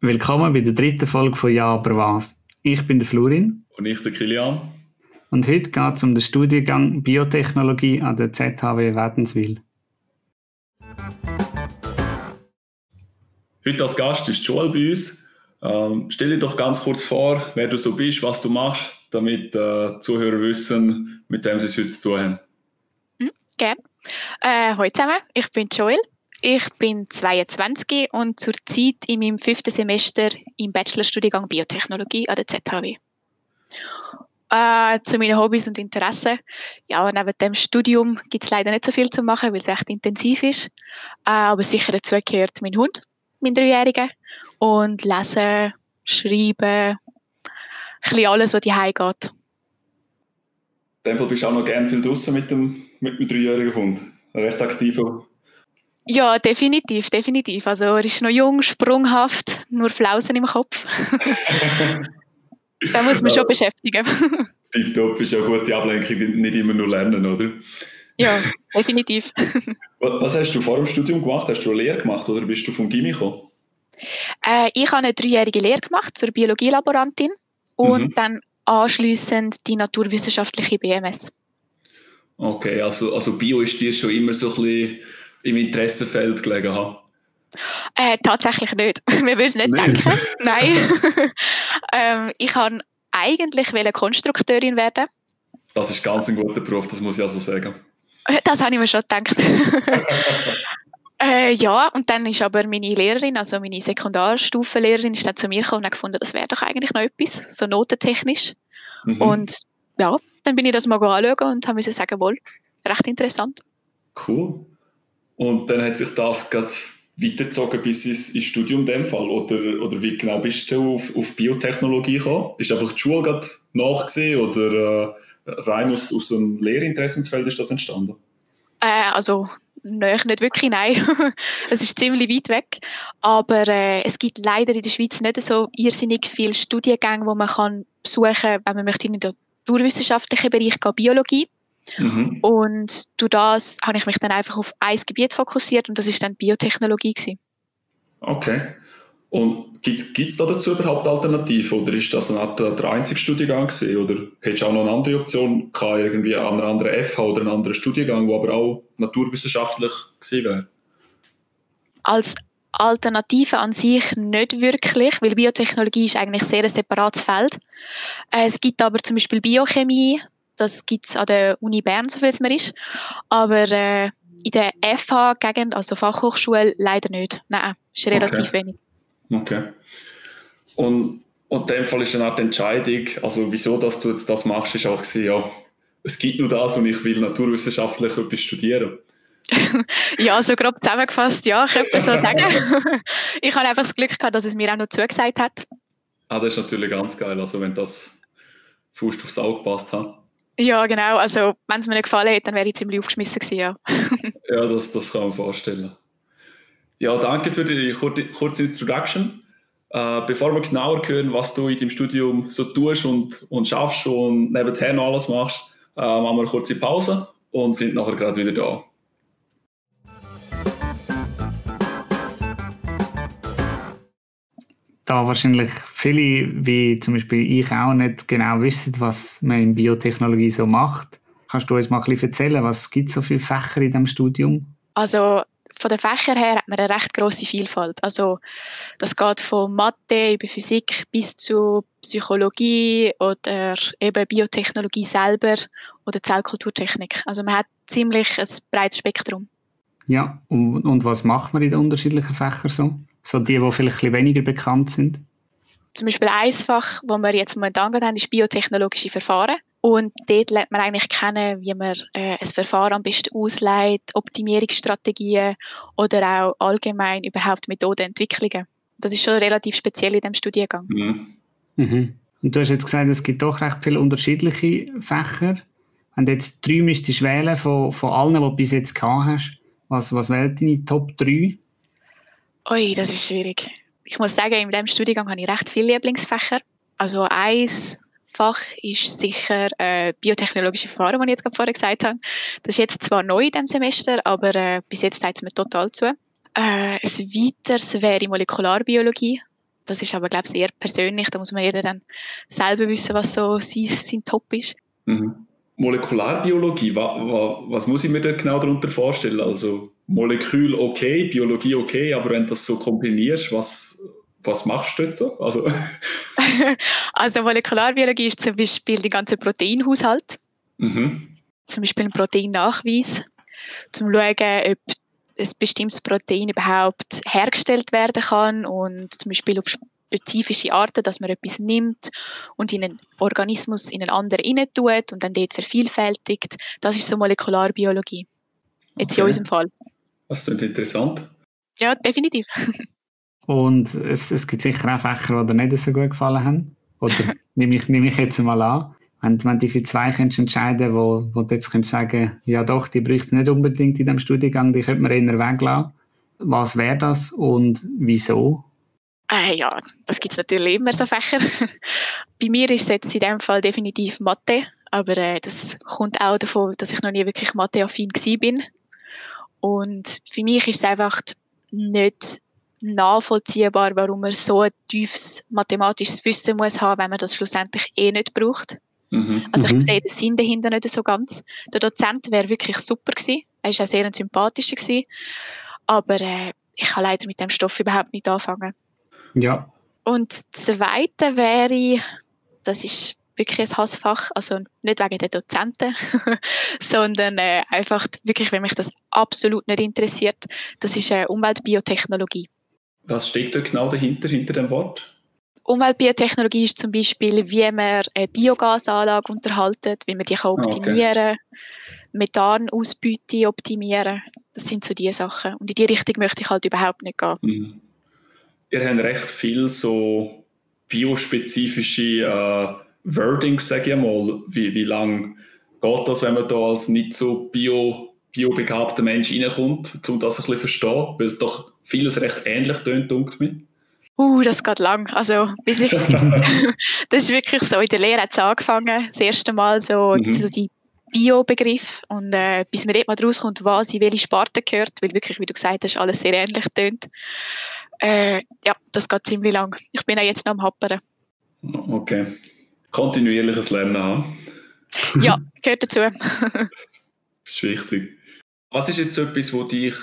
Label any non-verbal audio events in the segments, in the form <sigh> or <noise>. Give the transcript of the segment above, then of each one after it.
Willkommen bei der dritten Folge von Ja, aber was? Ich bin der Florin. Und ich, der Kilian. Und heute geht es um den Studiengang Biotechnologie an der ZHW Wädenswil. Heute als Gast ist Joel bei uns. Ähm, stell dir doch ganz kurz vor, wer du so bist, was du machst, damit äh, Zuhörer wissen, mit wem sie es heute zu tun haben. Mhm, gerne. Äh, hallo zusammen, ich bin Joel. Ich bin 22 und zurzeit in meinem fünften Semester im Bachelorstudiengang Biotechnologie an der ZHW. Äh, zu meinen Hobbys und Interessen. Ja, neben dem Studium gibt es leider nicht so viel zu machen, weil es recht intensiv ist. Äh, aber sicher dazu gehört mein Hund, mein Dreijähriger. Und lesen, schreiben, ein alles, was die geht. In dem Fall bist du auch noch gerne viel draußen mit dem, mit dem dreijährigen Hund. Recht aktiver ja, definitiv, definitiv. Also er ist noch jung, sprunghaft, nur Flausen im Kopf. <laughs> da muss man ja. schon beschäftigen. <laughs> Tipptopp ist ja gute Ablenkung, nicht immer nur lernen, oder? Ja, definitiv. <laughs> Was hast du vor dem Studium gemacht? Hast du eine Lehre gemacht oder bist du vom Gimmi gekommen? Äh, ich habe eine dreijährige Lehre gemacht zur Biologielaborantin und mhm. dann anschließend die naturwissenschaftliche BMS. Okay, also, also Bio ist dir schon immer so ein bisschen im Interessenfeld gelegen haben? Äh, tatsächlich nicht. <laughs> Wir würden es nicht, nicht, denken. <laughs> Nein. <laughs> ähm, ich kann eigentlich Konstrukteurin werden. Das ist ganz ein guter Beruf, das muss ich also sagen. Äh, das habe ich mir schon gedacht. äh, ja, und dann ist aber meine Lehrerin, also meine Sekundarstufenlehrerin, ist dann zu mir gekommen und hat gefunden, das wäre doch eigentlich noch etwas, so notentechnisch. Mhm. Und ja, dann bin ich das mal anschauen und habe sagen, wohl, recht interessant. Cool. Und dann hat sich das gerade weitergezogen bis ins, ins Studium in dem Fall? Oder, oder wie genau bist du auf, auf Biotechnologie gekommen? Ist einfach die Schule gerade nachgesehen oder äh, rein aus, aus dem Lehrinteressensfeld ist das entstanden? Äh, also Nein, nicht wirklich, nein. <laughs> es ist ziemlich weit weg. Aber äh, es gibt leider in der Schweiz nicht so irrsinnig viele Studiengänge, wo man kann besuchen kann, wenn man möchte in den naturwissenschaftlichen Bereich gehen, Biologie. Mhm. Und durch das habe ich mich dann einfach auf ein Gebiet fokussiert und das ist dann Biotechnologie. Gewesen. Okay. Und gibt es da dazu überhaupt Alternativen oder ist das ein, der einzige Studiengang gewesen? oder hättest du auch noch eine andere Option gehabt, irgendwie an einer anderen FH oder einen anderen Studiengang, der aber auch naturwissenschaftlich gewesen wäre? Als Alternative an sich nicht wirklich, weil Biotechnologie ist eigentlich sehr ein separates Feld. Äh, es gibt aber zum Beispiel Biochemie, das gibt es an der Uni Bern, so viel es mir ist. Aber äh, in der FH-Gegend, also Fachhochschule, leider nicht. Nein, ist relativ okay. wenig. Okay. Und, und in dem Fall ist dann auch die Entscheidung, also wieso dass du jetzt das machst, ist auch gewesen, ja, es gibt nur das und ich will naturwissenschaftlich etwas studieren. <laughs> ja, so grob zusammengefasst, ja, ich könnte so sagen. <laughs> ich habe einfach das Glück gehabt, dass es mir auch noch zugesagt hat. Ah, das ist natürlich ganz geil, also wenn das Fuß aufs Auge passt hat. Ja, genau. Also, wenn es mir nicht gefallen hätte, dann wäre ich ziemlich aufgeschmissen gewesen, ja. <laughs> ja, das, das kann man vorstellen. Ja, danke für die kurze, Introduction. Äh, bevor wir genauer hören, was du in deinem Studium so tust und, und schaffst und nebenher noch alles machst, äh, machen wir eine kurze Pause und sind nachher gerade wieder da. Da wahrscheinlich viele, wie zum Beispiel ich auch, nicht genau wissen, was man in Biotechnologie so macht. Kannst du uns mal ein bisschen erzählen, was gibt es so viele Fächer in diesem Studium? Also von den Fächern her hat man eine recht große Vielfalt. Also das geht von Mathe über Physik bis zu Psychologie oder eben Biotechnologie selber oder Zellkulturtechnik. Also man hat ziemlich ein breites Spektrum. Ja, und, und was macht man in den unterschiedlichen Fächern so? So die, die vielleicht ein weniger bekannt sind? Zum Beispiel ein Fach, das wir jetzt momentan haben, ist biotechnologische Verfahren. Und dort lernt man eigentlich kennen, wie man äh, ein Verfahren am besten ausleitet, Optimierungsstrategien oder auch allgemein überhaupt Methodenentwicklungen. Das ist schon relativ speziell in diesem Studiengang. Mhm. Mhm. Und du hast jetzt gesagt, es gibt doch recht viele unterschiedliche Fächer. Wenn du jetzt drei müsstest wählen von, von allen, die du bis jetzt gehabt hast, was, was wären deine Top 3? Ui, das ist schwierig. Ich muss sagen, in diesem Studiengang habe ich recht viele Lieblingsfächer. Also ein Fach ist sicher äh, biotechnologische Verfahren, wie ich jetzt gerade vorher gesagt habe. Das ist jetzt zwar neu in diesem Semester, aber äh, bis jetzt zeigt es mir total zu. Äh, ein weiteres wäre Molekularbiologie. das ist aber, glaube ich, sehr persönlich. Da muss man jeder dann selber wissen, was so sein, sein Top ist. Mhm. Molekularbiologie, wa, wa, was muss ich mir da genau darunter vorstellen? Also Molekül okay, Biologie okay, aber wenn du das so kombinierst, was, was machst du dort so? Also, <laughs> also Molekularbiologie ist zum Beispiel der ganze Proteinhaushalt. Mhm. Zum Beispiel ein Proteinnachweis, zum schauen, ob ein bestimmtes Protein überhaupt hergestellt werden kann und zum Beispiel auf spezifische Arten, dass man etwas nimmt und in einen Organismus in einen anderen rein tut und dann dort vervielfältigt. Das ist so Molekularbiologie. Jetzt okay. in unserem Fall. Das klingt interessant. Ja, definitiv. Und es, es gibt sicher auch Fächer, die dir nicht so gut gefallen haben. Oder <laughs> nehme ich, nehme ich jetzt mal an. Wenn, wenn du für zwei könntest entscheiden wo, wo du jetzt könntest sagen ja doch, die bräuchte nicht unbedingt in diesem Studiengang, die könnte man eher weglassen. Was wäre das und wieso? Äh, ja, das gibt es natürlich immer so Fächer. <laughs> Bei mir ist es jetzt in dem Fall definitiv Mathe, aber äh, das kommt auch davon, dass ich noch nie wirklich Mathe-affin bin. Und für mich ist es einfach nicht nachvollziehbar, warum man so ein tiefes mathematisches Wissen muss haben, wenn man das schlussendlich eh nicht braucht. Mhm. Also ich mhm. sehe den Sinn dahinter nicht so ganz. Der Dozent wäre wirklich super gewesen. Er war auch sehr ein sympathischer gewesen. Aber äh, ich kann leider mit dem Stoff überhaupt nicht anfangen. Ja. Und das Zweite wäre, das ist wirklich ein Hassfach, also nicht wegen der Dozenten, <laughs> sondern äh, einfach wirklich, wenn mich das absolut nicht interessiert, das ist äh, Umweltbiotechnologie. Was steckt da genau dahinter, hinter dem Wort? Umweltbiotechnologie ist zum Beispiel, wie man eine Biogasanlage unterhaltet, wie man die kann optimieren kann, okay. Methanausbeute optimieren. Das sind so die Sachen. Und in die Richtung möchte ich halt überhaupt nicht gehen. Mhm ihr habt recht viel so biospezifische äh, Wordings, sage ich mal. Wie, wie lange geht das, wenn man da als nicht so bio, biobegabter Mensch reinkommt, um das ein bisschen zu verstehen? Weil es doch vieles recht ähnlich tönt, denkt mir. Uh, das geht lang. Also, bis ich, <laughs> das ist wirklich so, in der Lehre hat es angefangen, das erste Mal so, mhm. so die Bio-Begriff und äh, bis man dort mal rauskommt, was in welche Sparte gehört, weil wirklich, wie du gesagt hast, alles sehr ähnlich tönt. Äh, ja, das geht ziemlich lang. Ich bin auch jetzt noch am Happern. Okay. Kontinuierliches Lernen haben. ja, gehört dazu. <laughs> das ist wichtig. Was ist jetzt etwas, was dich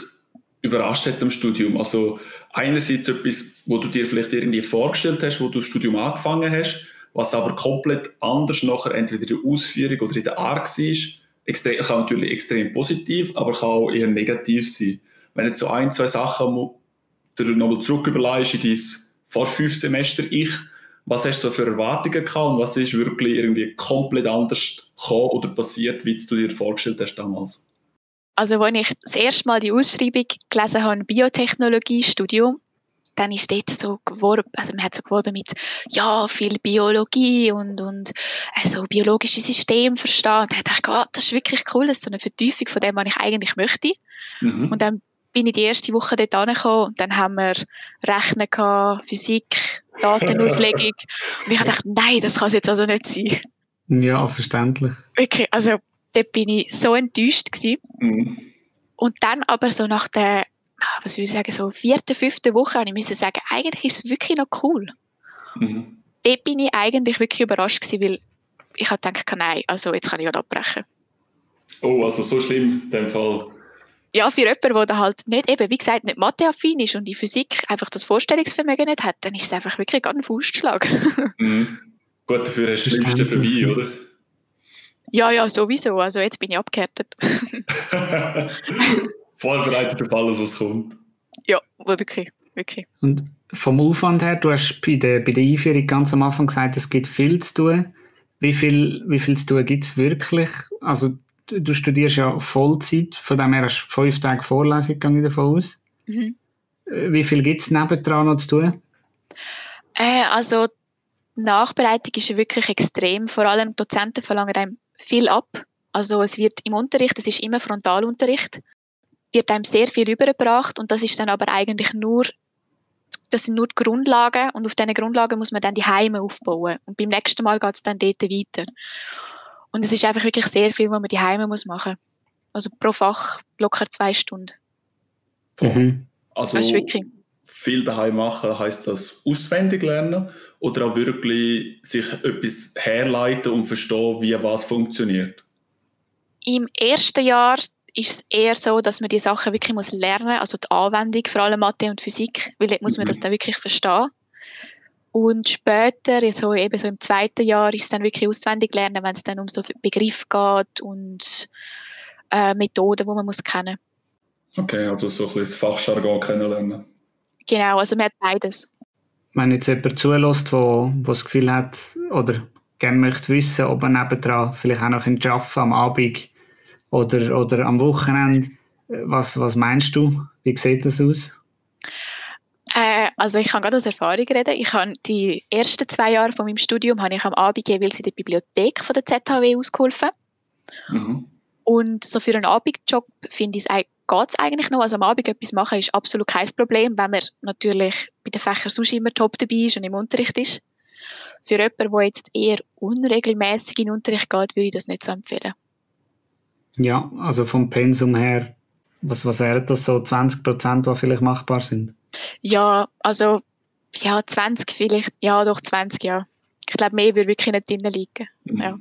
überrascht hat im Studium? Also einerseits etwas, wo du dir vielleicht irgendwie vorgestellt hast, wo du das Studium angefangen hast, was aber komplett anders nachher entweder in der Ausführung oder in der Art war. Extrem, kann natürlich extrem positiv, aber kann auch eher negativ sein. Wenn jetzt so ein, zwei Sachen du nochmal zurück überlegst in dein vor fünf Semester Ich, was hast du so für Erwartungen gehabt und was ist wirklich irgendwie komplett anders gekommen oder passiert, wie du dir vorgestellt hast damals? Also, als ich das erste Mal die Ausschreibung gelesen habe, Biotechnologie-Studium, dann ist dort so geworben, also man hat so geworben mit, ja, viel Biologie und, und also biologische Systeme verstehen. Und dann dachte ich, oh, das ist wirklich cool, das ist so eine Vertiefung von dem, was ich eigentlich möchte. Mhm. Und dann bin ich die erste Woche dort angekommen und dann haben wir Rechnen gehabt, Physik, Datenauslegung. und ich dachte, nein, das kann es jetzt also nicht sein. Ja, verständlich. Okay, also dort bin ich so enttäuscht gewesen. Mhm. Und dann aber so nach der, ah, was würde ich sagen, so vierten, fünften Woche habe ich müssen sagen, eigentlich ist es wirklich noch cool. Mhm. Dort bin ich eigentlich wirklich überrascht gewesen, weil ich habe gedacht, nein, also jetzt kann ich ja abbrechen. Oh, also so schlimm in dem Fall ja, für jemanden, der halt nicht, eben, wie gesagt, nicht Matheaffin ist und in Physik einfach das Vorstellungsvermögen nicht hat, dann ist es einfach wirklich gar ein Faustschlag. <laughs> mhm. Gut, dafür hast du das Schlimmste vorbei, oder? Ja, ja, sowieso. Also jetzt bin ich abgehärtet. <laughs> Vorbereitet auf alles, was kommt. Ja, wirklich, wirklich. Und vom Aufwand her, du hast bei der, bei der Einführung ganz am Anfang gesagt, es gibt viel zu tun. Wie viel, wie viel zu tun gibt es wirklich? Also du studierst ja Vollzeit, von dem her hast du fünf Tage Vorlesung, gehe ich davon aus. Mhm. Äh, wie viel gibt es nebendran noch zu tun? Äh, also die Nachbereitung ist wirklich extrem. Vor allem die Dozenten verlangen einem viel ab. Also es wird im Unterricht, es ist immer Frontalunterricht, wird einem sehr viel übergebracht und das ist dann aber eigentlich nur, das sind nur die Grundlagen und auf diesen Grundlagen muss man dann die Heime aufbauen. Und beim nächsten Mal geht es dann dort weiter. Und es ist einfach wirklich sehr viel, was man die Heime muss machen. Also pro Fach locker zwei Stunden. Mhm. Also, das ist wirklich. viel daheim machen, heißt das auswendig lernen oder auch wirklich sich etwas herleiten und verstehen, wie was funktioniert? Im ersten Jahr ist es eher so, dass man die Sachen wirklich muss lernen muss, also die Anwendung, vor allem Mathe und Physik, weil dort muss man das mhm. dann wirklich verstehen. Und später, so eben so im zweiten Jahr, ist es dann wirklich auswendig lernen, wenn es dann um so Begriff geht und äh, Methoden, die man muss kennen Okay, also so ein bisschen das Fachjargon kennenlernen. Genau, also man hat beides. Wenn jetzt jemand zulässt, der das Gefühl hat oder gerne möchte wissen, ob er nebendran vielleicht auch noch arbeiten am Abend oder, oder am Wochenende, was, was meinst du? Wie sieht das aus? Also ich kann gerade aus Erfahrung reden. Ich habe die ersten zwei Jahre von meinem Studium habe ich am Abend jeweils in der Bibliothek von der ZHW ausgeholfen. Mhm. Und so für einen Abendjob finde ich es geht es eigentlich noch. Also am Abend etwas machen ist absolut kein Problem, wenn man natürlich bei den Fächern sonst immer top dabei ist und im Unterricht ist. Für jemanden, der jetzt eher unregelmäßig in den Unterricht geht, würde ich das nicht so empfehlen. Ja, also vom Pensum her, was, was wären das so 20 Prozent, die vielleicht machbar sind? Ja, also ja, 20 vielleicht, ja doch 20, ja. Ich glaube, mehr würde wirklich nicht drin liegen. Mhm. Ja.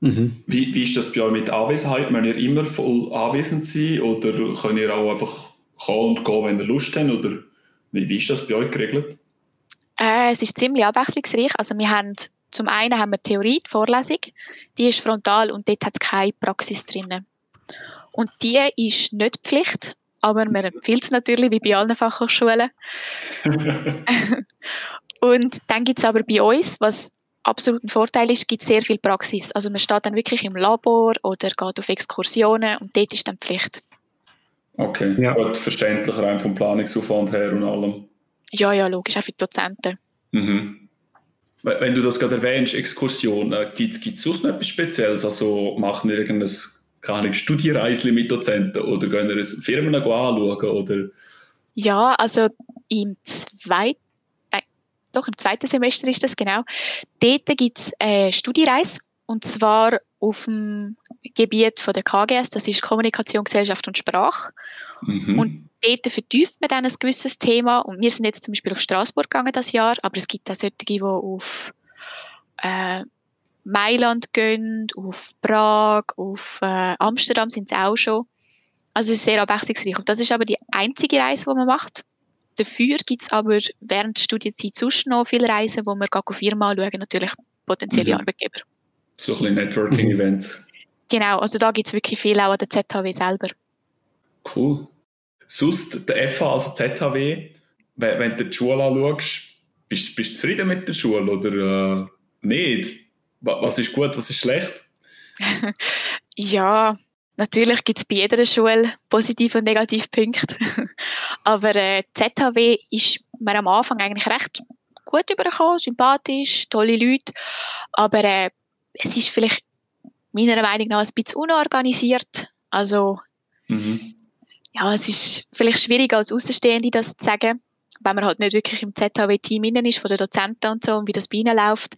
Mhm. Wie, wie ist das bei euch mit Anwesenheit? Müsst ihr immer voll anwesend sein oder könnt ihr auch einfach kommen und gehen, wenn ihr Lust habt? Oder wie, wie ist das bei euch geregelt? Äh, es ist ziemlich abwechslungsreich. Also wir haben, zum einen haben wir Theorie, die Vorlesung, die ist frontal und dort hat es keine Praxis drin. Und die ist nicht Pflicht, aber man empfiehlt es natürlich, wie bei allen Fachhochschulen. <laughs> und dann gibt es aber bei uns, was absolut ein Vorteil ist, gibt es sehr viel Praxis. Also man steht dann wirklich im Labor oder geht auf Exkursionen und dort ist dann Pflicht. Okay, ja. gut, verständlich rein vom Planungsaufwand her und allem. Ja, ja, logisch, auch für die Dozenten. Mhm. Wenn du das gerade erwähnst, Exkursionen, gibt es sonst noch etwas Spezielles? Also machen wir irgendein keine Studiereisli mit Dozenten oder gehen wir Firmen anschauen? Oder? Ja, also im zweiten doch im zweiten Semester ist das genau. Dort gibt es eine Studiereise und zwar auf dem Gebiet von der KGS, das ist Kommunikation, Gesellschaft und Sprache. Mhm. Und dort vertieft man dann ein gewisses Thema und wir sind jetzt zum Beispiel auf Straßburg gegangen das Jahr, aber es gibt auch solche, die auf äh, Mailand gehen, auf Prag, auf äh, Amsterdam sind sie auch schon. Also es ist sehr abwechslungsreich. Und das ist aber die einzige Reise, die man macht. Dafür gibt es aber während der Studienzeit sonst noch viele Reisen, wo wir auf Firma anschauen, natürlich potenzielle mhm. Arbeitgeber. So ein bisschen Networking-Events. Genau, also da gibt es wirklich viel auch an der ZHW selber. Cool. Sonst der FH, also ZHW, wenn, wenn du die Schule anschaust, bist, bist du zufrieden mit der Schule oder äh, nicht? Was ist gut, was ist schlecht? <laughs> ja, Natürlich gibt es bei jeder Schule positive und negative Punkte. <laughs> Aber äh, ZHW ist mir am Anfang eigentlich recht gut übergekommen, sympathisch, tolle Leute. Aber äh, es ist vielleicht meiner Meinung nach ein bisschen unorganisiert. Also, mhm. ja, es ist vielleicht schwierig als Außenstehende das zu sagen, wenn man halt nicht wirklich im ZHW-Team innen ist, von den Dozenten und so, und wie das bei ihnen läuft.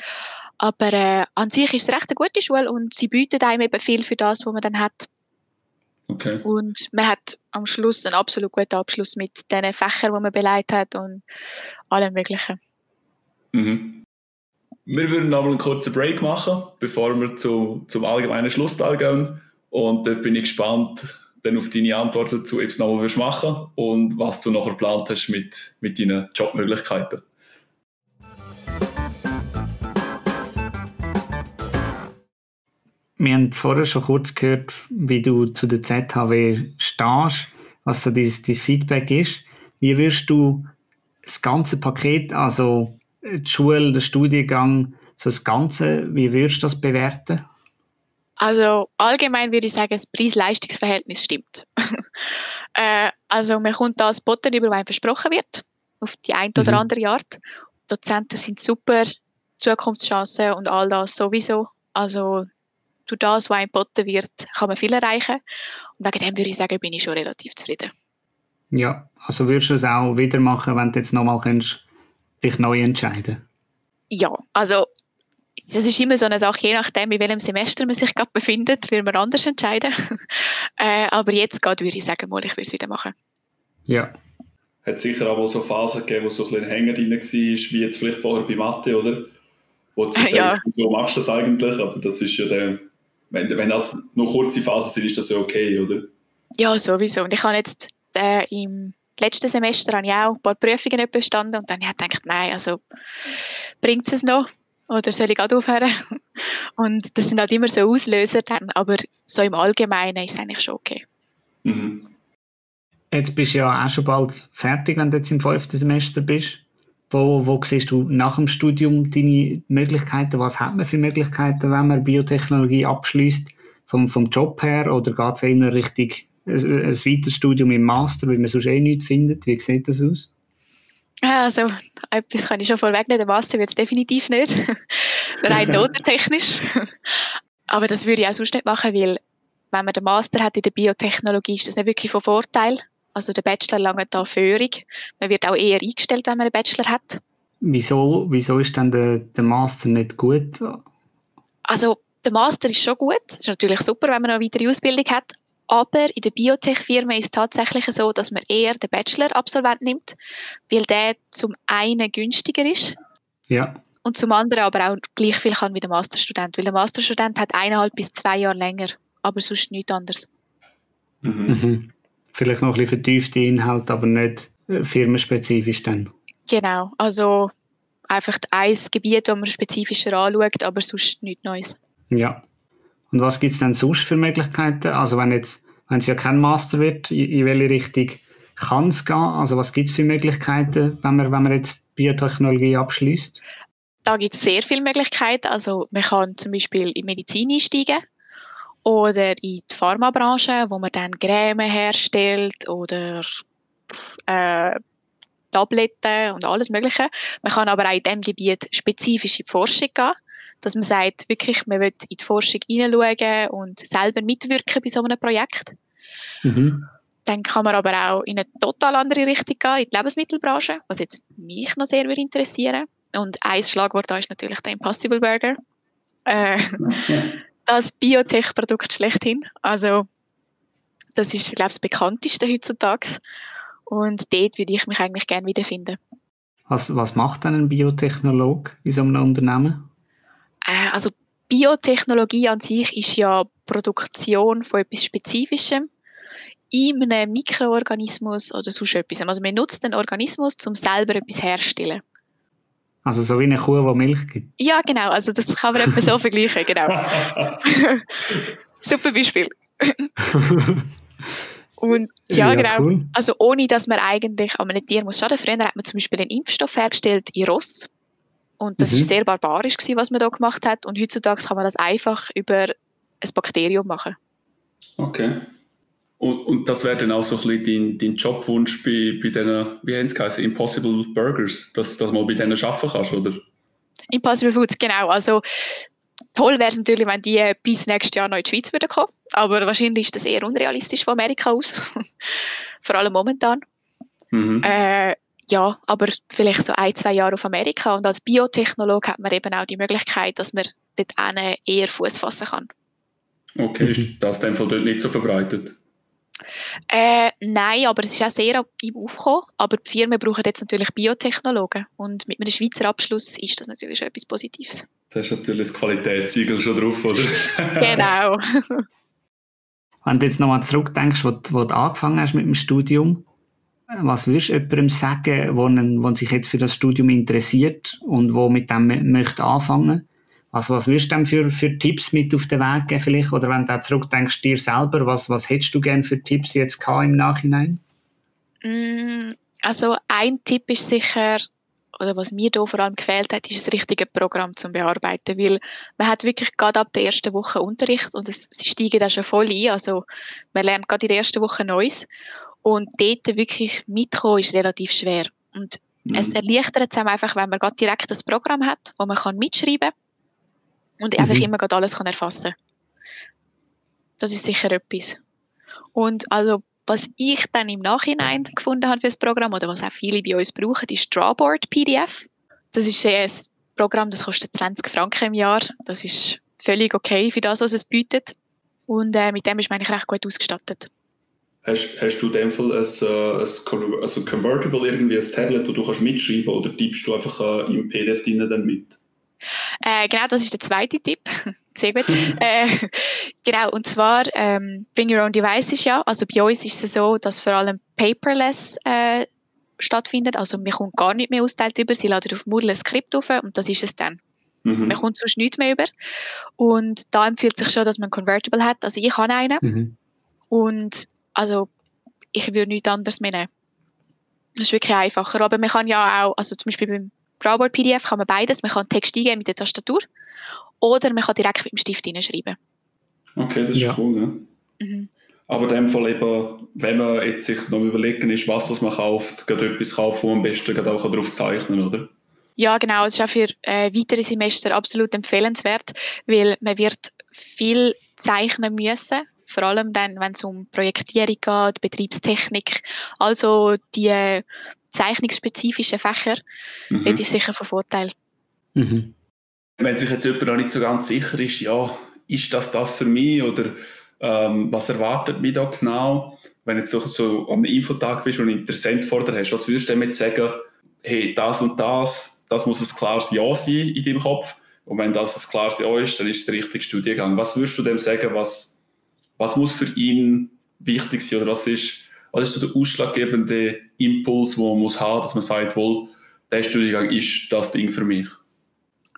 Aber äh, an sich ist es recht eine gute Schule und sie bietet einem eben viel für das, was man dann hat. Okay. Und man hat am Schluss einen absolut guten Abschluss mit den Fächern, die man beleidigt hat und allem Möglichen. Mhm. Wir würden noch einen kurzen Break machen, bevor wir zu, zum allgemeinen Schlussteil gehen. Und dort bin ich gespannt dann auf deine Antwort dazu, ob du es noch mal machen und was du nachher geplant hast mit, mit deinen Jobmöglichkeiten. Wir haben vorher schon kurz gehört, wie du zu der ZHW stehst, was so dein, dein Feedback ist. Wie wirst du das ganze Paket, also die Schule, der Studiengang, so das Ganze, wie würdest du das bewerten? Also allgemein würde ich sagen, das Preis-Leistungs-Verhältnis stimmt. <laughs> äh, also man kommt da das Botten über, was versprochen wird, auf die eine oder mhm. andere Art. Dozenten sind super, Zukunftschancen und all das sowieso. Also durch das, was geboten wird, kann man viel erreichen. Und wegen dem würde ich sagen, bin ich schon relativ zufrieden. Ja, also würdest du es auch wieder machen, wenn du jetzt nochmal dich neu entscheiden Ja, also das ist immer so eine Sache, je nachdem, in welchem Semester man sich gerade befindet, wird man anders entscheiden. <laughs> äh, aber jetzt gerade würde ich sagen, mal, ich würde es wieder machen. Ja. hat sicher auch so Phasen gegeben, wo so ein bisschen Hänger drin war, wie jetzt vielleicht vorher bei Mathe, oder? Wo du ja. denkst, wieso machst du das eigentlich? Aber das ist ja dann, wenn, wenn das nur kurze Phasen sind, ist das ja okay, oder? Ja, sowieso. Und ich habe jetzt äh, im letzten Semester habe ich auch ein paar Prüfungen bestanden und dann habe ich gedacht, nein, also bringt es noch? Oder soll ich gerade aufhören? <laughs> Und das sind halt immer so Auslöser dann, aber so im Allgemeinen ist es eigentlich schon okay. Mhm. Jetzt bist du ja auch schon bald fertig, wenn du jetzt im fünften Semester bist. Wo, wo siehst du nach dem Studium deine Möglichkeiten? Was hat man für Möglichkeiten, wenn man Biotechnologie abschließt? Vom, vom Job her oder geht es eher Richtung ein, ein weiteres Studium im Master, weil man sonst eh nichts findet? Wie sieht das aus? Also, etwas kann ich schon vorwegnehmen. Der Master wird es definitiv nicht. <laughs> Rein <laughs> notentechnisch. Aber das würde ich auch sonst nicht machen, weil wenn man den Master hat in der Biotechnologie, ist das nicht wirklich von Vorteil. Also der Bachelor lange da Führung. Man wird auch eher eingestellt, wenn man einen Bachelor hat. Wieso, wieso ist dann der, der Master nicht gut? Also der Master ist schon gut. Das ist natürlich super, wenn man eine weitere Ausbildung hat. Aber in der Biotech-Firma ist es tatsächlich so, dass man eher den Bachelor-Absolvent nimmt, weil der zum einen günstiger ist. Ja. Und zum anderen aber auch gleich viel kann wie der Masterstudent. Weil der Masterstudent hat eineinhalb bis zwei Jahre länger, aber sonst nichts anderes. Mhm. Mhm. Vielleicht noch ein bisschen vertiefte Inhalte, aber nicht äh, firmenspezifisch dann. Genau. Also einfach ein Gebiet, das man spezifischer anschaut, aber sonst nichts Neues. Ja. Und was gibt es denn sonst für Möglichkeiten? Also wenn jetzt, wenn es ja kein Master wird, in welche Richtung kann es gehen? Also was gibt es für Möglichkeiten, wenn man, wenn man jetzt Biotechnologie abschließt? Da gibt es sehr viele Möglichkeiten. Also man kann zum Beispiel in Medizin einsteigen oder in die Pharmabranche, wo man dann Creme herstellt oder äh, Tabletten und alles Mögliche. Man kann aber auch in diesem Gebiet spezifisch in die Forschung gehen dass man sagt, wirklich, man will in die Forschung hineinschauen und selber mitwirken bei so einem Projekt. Mhm. Dann kann man aber auch in eine total andere Richtung gehen, in die Lebensmittelbranche, was jetzt mich noch sehr würde interessieren. Und ein Schlagwort da ist natürlich der Impossible Burger. Äh, das Biotech-Produkt schlechthin. Also, das ist, glaube ich, das bekannteste heutzutage. Und dort würde ich mich eigentlich gerne wiederfinden. Was, was macht denn ein Biotechnolog in so einem Unternehmen? Äh, also Biotechnologie an sich ist ja Produktion von etwas Spezifischem in einem Mikroorganismus oder sonst etwas. Also man nutzt den Organismus, um selber etwas herzustellen. Also so wie eine Kuh, die Milch gibt? Ja, genau. Also das kann man etwa so vergleichen, genau. <laughs> Super Beispiel. <laughs> Und ja, ja genau. Cool. Also ohne, dass man eigentlich an einem Tier muss schaden. Früher hat man zum Beispiel einen Impfstoff hergestellt in Ross. Und das mhm. ist sehr barbarisch gewesen, was man da gemacht hat. Und heutzutage kann man das einfach über ein Bakterium machen. Okay. Und, und das wäre dann auch so ein bisschen dein, dein Jobwunsch bei, bei diesen, wie haben es geheißen, Impossible Burgers, dass du mal bei denen arbeiten kannst, oder? Impossible Foods, genau. Also toll wäre es natürlich, wenn die bis nächstes Jahr noch in die Schweiz würden kommen. Aber wahrscheinlich ist das eher unrealistisch von Amerika aus. <laughs> Vor allem momentan. Mhm. Äh, ja, aber vielleicht so ein, zwei Jahre auf Amerika. Und als Biotechnologe hat man eben auch die Möglichkeit, dass man dort eher Fuß fassen kann. Okay, ist das in dem Fall dort nicht so verbreitet? Äh, nein, aber es ist auch sehr im Aufkommen. Aber die Firmen brauchen jetzt natürlich Biotechnologen. Und mit einem Schweizer Abschluss ist das natürlich schon etwas Positives. Jetzt hast du natürlich das Qualitätssiegel schon drauf, oder? <laughs> <laughs> genau. Wenn du jetzt nochmal zurückdenkst, wo, wo du angefangen hast mit dem Studium, was würdest du jemandem sagen, der sich jetzt für das Studium interessiert und wo mit dem möchte anfangen? Also was würdest du denn für, für Tipps mit auf den Weg geben vielleicht? Oder wenn du zurückdenkst, dir selber, was, was hättest du gerne für Tipps jetzt im Nachhinein? Mm, also ein Tipp ist sicher, oder was mir hier vor allem gefehlt hat, ist das richtige Programm zum Bearbeiten, weil man hat wirklich gerade ab der ersten Woche Unterricht und es, sie steigen da schon voll ein, also man lernt gerade in der ersten Woche Neues und dort wirklich mitkommen ist relativ schwer. Und mhm. es erleichtert es einem einfach, wenn man gerade direkt das Programm hat, wo man kann mitschreiben und mhm. einfach immer gerade alles kann erfassen Das ist sicher etwas. Und also, was ich dann im Nachhinein gefunden habe für das Programm oder was auch viele bei uns brauchen, ist Drawboard PDF. Das ist ein Programm, das kostet 20 Franken im Jahr. Das ist völlig okay für das, was es bietet. Und äh, mit dem ist man eigentlich recht gut ausgestattet. Hast, hast du in dem Fall ein, äh, ein, also Convertible, irgendwie ein Tablet, wo du kannst mitschreiben oder tippst du einfach äh, im PDF drin dann mit? Äh, genau, das ist der zweite Tipp. <laughs> Sehr gut. äh, genau, und zwar ähm, Bring Your Own Devices ja. Also bei uns ist es so, dass vor allem paperless äh, stattfindet. Also man kommt gar nicht mehr austeilt über. Sie laden auf Moodle ein Skript auf und das ist es dann. Mhm. Man kommt sonst nichts mehr über. Und da empfiehlt sich schon, dass man Convertible hat. Also ich habe einen. Mhm. Und also ich würde nichts anderes mehr nehmen. Das ist wirklich einfacher. Aber man kann ja auch, also zum Beispiel beim Drawboard PDF kann man beides. Man kann Text eingeben mit der Tastatur oder man kann direkt mit dem Stift hineinschreiben. Okay, das ist ja. cool. Ne? Mhm. Aber in dem Fall eben, wenn man jetzt sich noch überlegen ist, was das man kauft, gerade etwas kaufen, wo man am besten gerade auch darauf zeichnen oder? Ja, genau. Es ist auch für äh, weitere Semester absolut empfehlenswert, weil man wird viel zeichnen müssen vor allem dann, wenn es um Projektierung geht, Betriebstechnik, also die äh, zeichnungsspezifischen Fächer, mhm. das ist sicher von Vorteil. Mhm. Wenn sich jetzt jemand noch nicht so ganz sicher ist, ja, ist das das für mich oder ähm, was erwartet mich da genau? Wenn du jetzt so, so am Infotag bist und einen Interessent vor dir hast, was würdest du damit sagen, hey, das und das, das muss ein klares Ja sein in deinem Kopf und wenn das ein klares Ja ist, dann ist es der richtige Studiengang. Was würdest du dem sagen, was was muss für ihn wichtig sein oder was ist, was ist so der ausschlaggebende Impuls, den man muss haben, dass man sagt, wohl, der Studiengang ist das Ding für mich?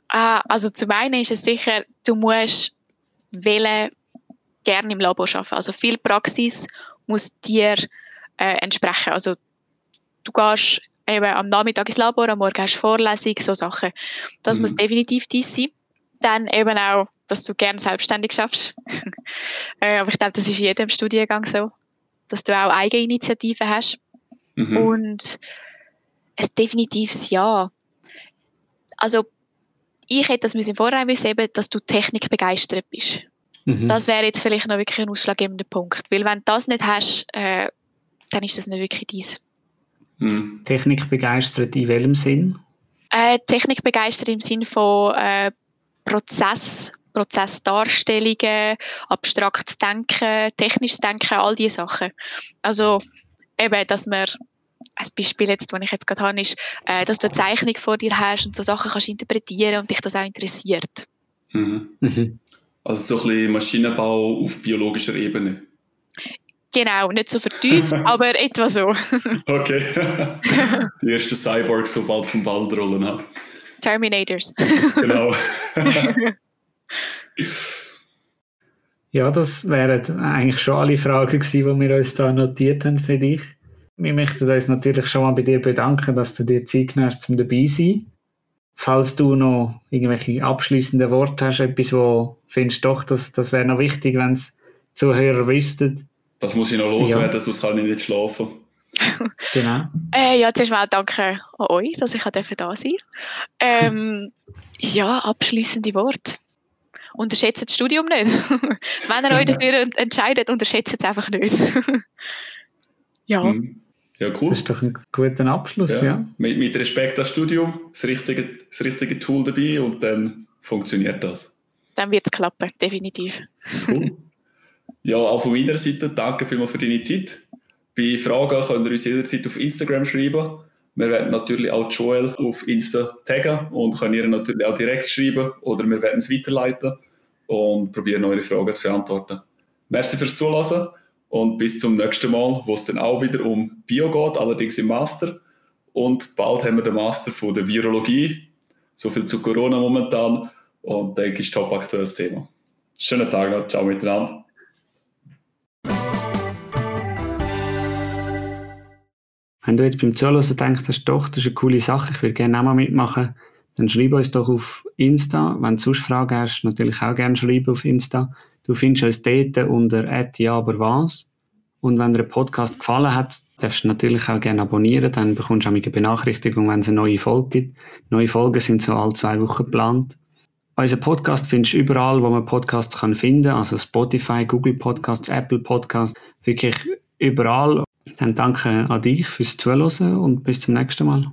Ah, also zum einen ist es sicher, du musst wählen, gerne im Labor arbeiten. Also viel Praxis muss dir äh, entsprechen. Also du gehst eben am Nachmittag ins Labor, am Morgen hast du Vorlesung, so Sachen. Das mhm. muss definitiv dies sein. Dann eben auch dass du gerne selbstständig schaffst. <laughs> äh, aber ich glaube, das ist in jedem Studiengang so, dass du auch Eigeninitiativen hast. Mhm. Und ein definitives Ja. Also, ich hätte das müssen vorher wissen, eben, dass du Technik begeistert bist. Mhm. Das wäre jetzt vielleicht noch wirklich ein ausschlaggebender Punkt. Weil wenn du das nicht hast, äh, dann ist das nicht wirklich dies. Mhm. Technik begeistert in welchem Sinn? Äh, Technik begeistert im Sinn von äh, Prozess Prozessdarstellungen, abstraktes Denken, technisches Denken, all diese Sachen. Also eben, dass man ein Beispiel jetzt, das ich jetzt gerade habe, ist, äh, dass du eine Zeichnung vor dir hast und so Sachen kannst interpretieren und dich das auch interessiert. Mhm. Mhm. Also so ein bisschen Maschinenbau auf biologischer Ebene. Genau, nicht so vertieft, <laughs> aber etwa so. <laughs> okay. <laughs> Die ersten Cyborgs, so bald vom Ball rollen haben. Terminators. genau. Ja, das wären eigentlich schon alle Fragen gewesen, die wir uns da notiert haben für dich. Wir möchten uns natürlich schon mal bei dir bedanken, dass du dir Zeit genommen hast, um dabei zu sein. Falls du noch irgendwelche abschließenden Worte hast, etwas, wo findest doch, dass das wäre noch wichtig, wenn es Zuhörer wüssten. Das muss ich noch loswerden, ja. sonst kann ich nicht schlafen. genau. Äh, ja, zuerst mal danke an euch, dass ich da sein durfte. Ähm, ja, abschließende Worte unterschätzt das Studium nicht. <laughs> Wenn ihr euch dafür entscheidet, unterschätzt es einfach nicht. <laughs> ja. Mhm. Ja, cool. Das ist doch ein guter Abschluss, ja. ja. Mit, mit Respekt das Studium, das richtige, das richtige Tool dabei und dann funktioniert das. Dann wird es klappen, definitiv. Cool. <laughs> Ja, auch von meiner Seite danke vielmals für deine Zeit. Bei Fragen könnt ihr uns jederzeit auf Instagram schreiben. Wir werden natürlich auch Joel auf Insta taggen und können ihr natürlich auch direkt schreiben oder wir werden es weiterleiten und probieren eure Fragen zu beantworten. Merci fürs Zuhören und bis zum nächsten Mal, wo es dann auch wieder um Bio geht, allerdings im Master. Und bald haben wir den Master von der Virologie. So viel zu Corona momentan und denke ich, top aktuelles Thema. Schönen Tag noch, ciao miteinander. Wenn du jetzt beim Zuhören denkst, hast, doch, das ist eine coole Sache, ich würde gerne auch mal mitmachen, dann schreib uns doch auf Insta. Wenn du sonst Fragen hast, natürlich auch gerne schreiben auf Insta. Du findest uns dort unter ja, was. Und wenn dir der Podcast gefallen hat, darfst du natürlich auch gerne abonnieren. Dann bekommst du auch eine Benachrichtigung, wenn es eine neue Folge gibt. Neue Folgen sind so alle zwei Wochen geplant. Unser Podcast findest du überall, wo man Podcasts kann finden kann. Also Spotify, Google Podcasts, Apple Podcasts. Wirklich überall. Dann danke an dich fürs Zuhören und bis zum nächsten Mal.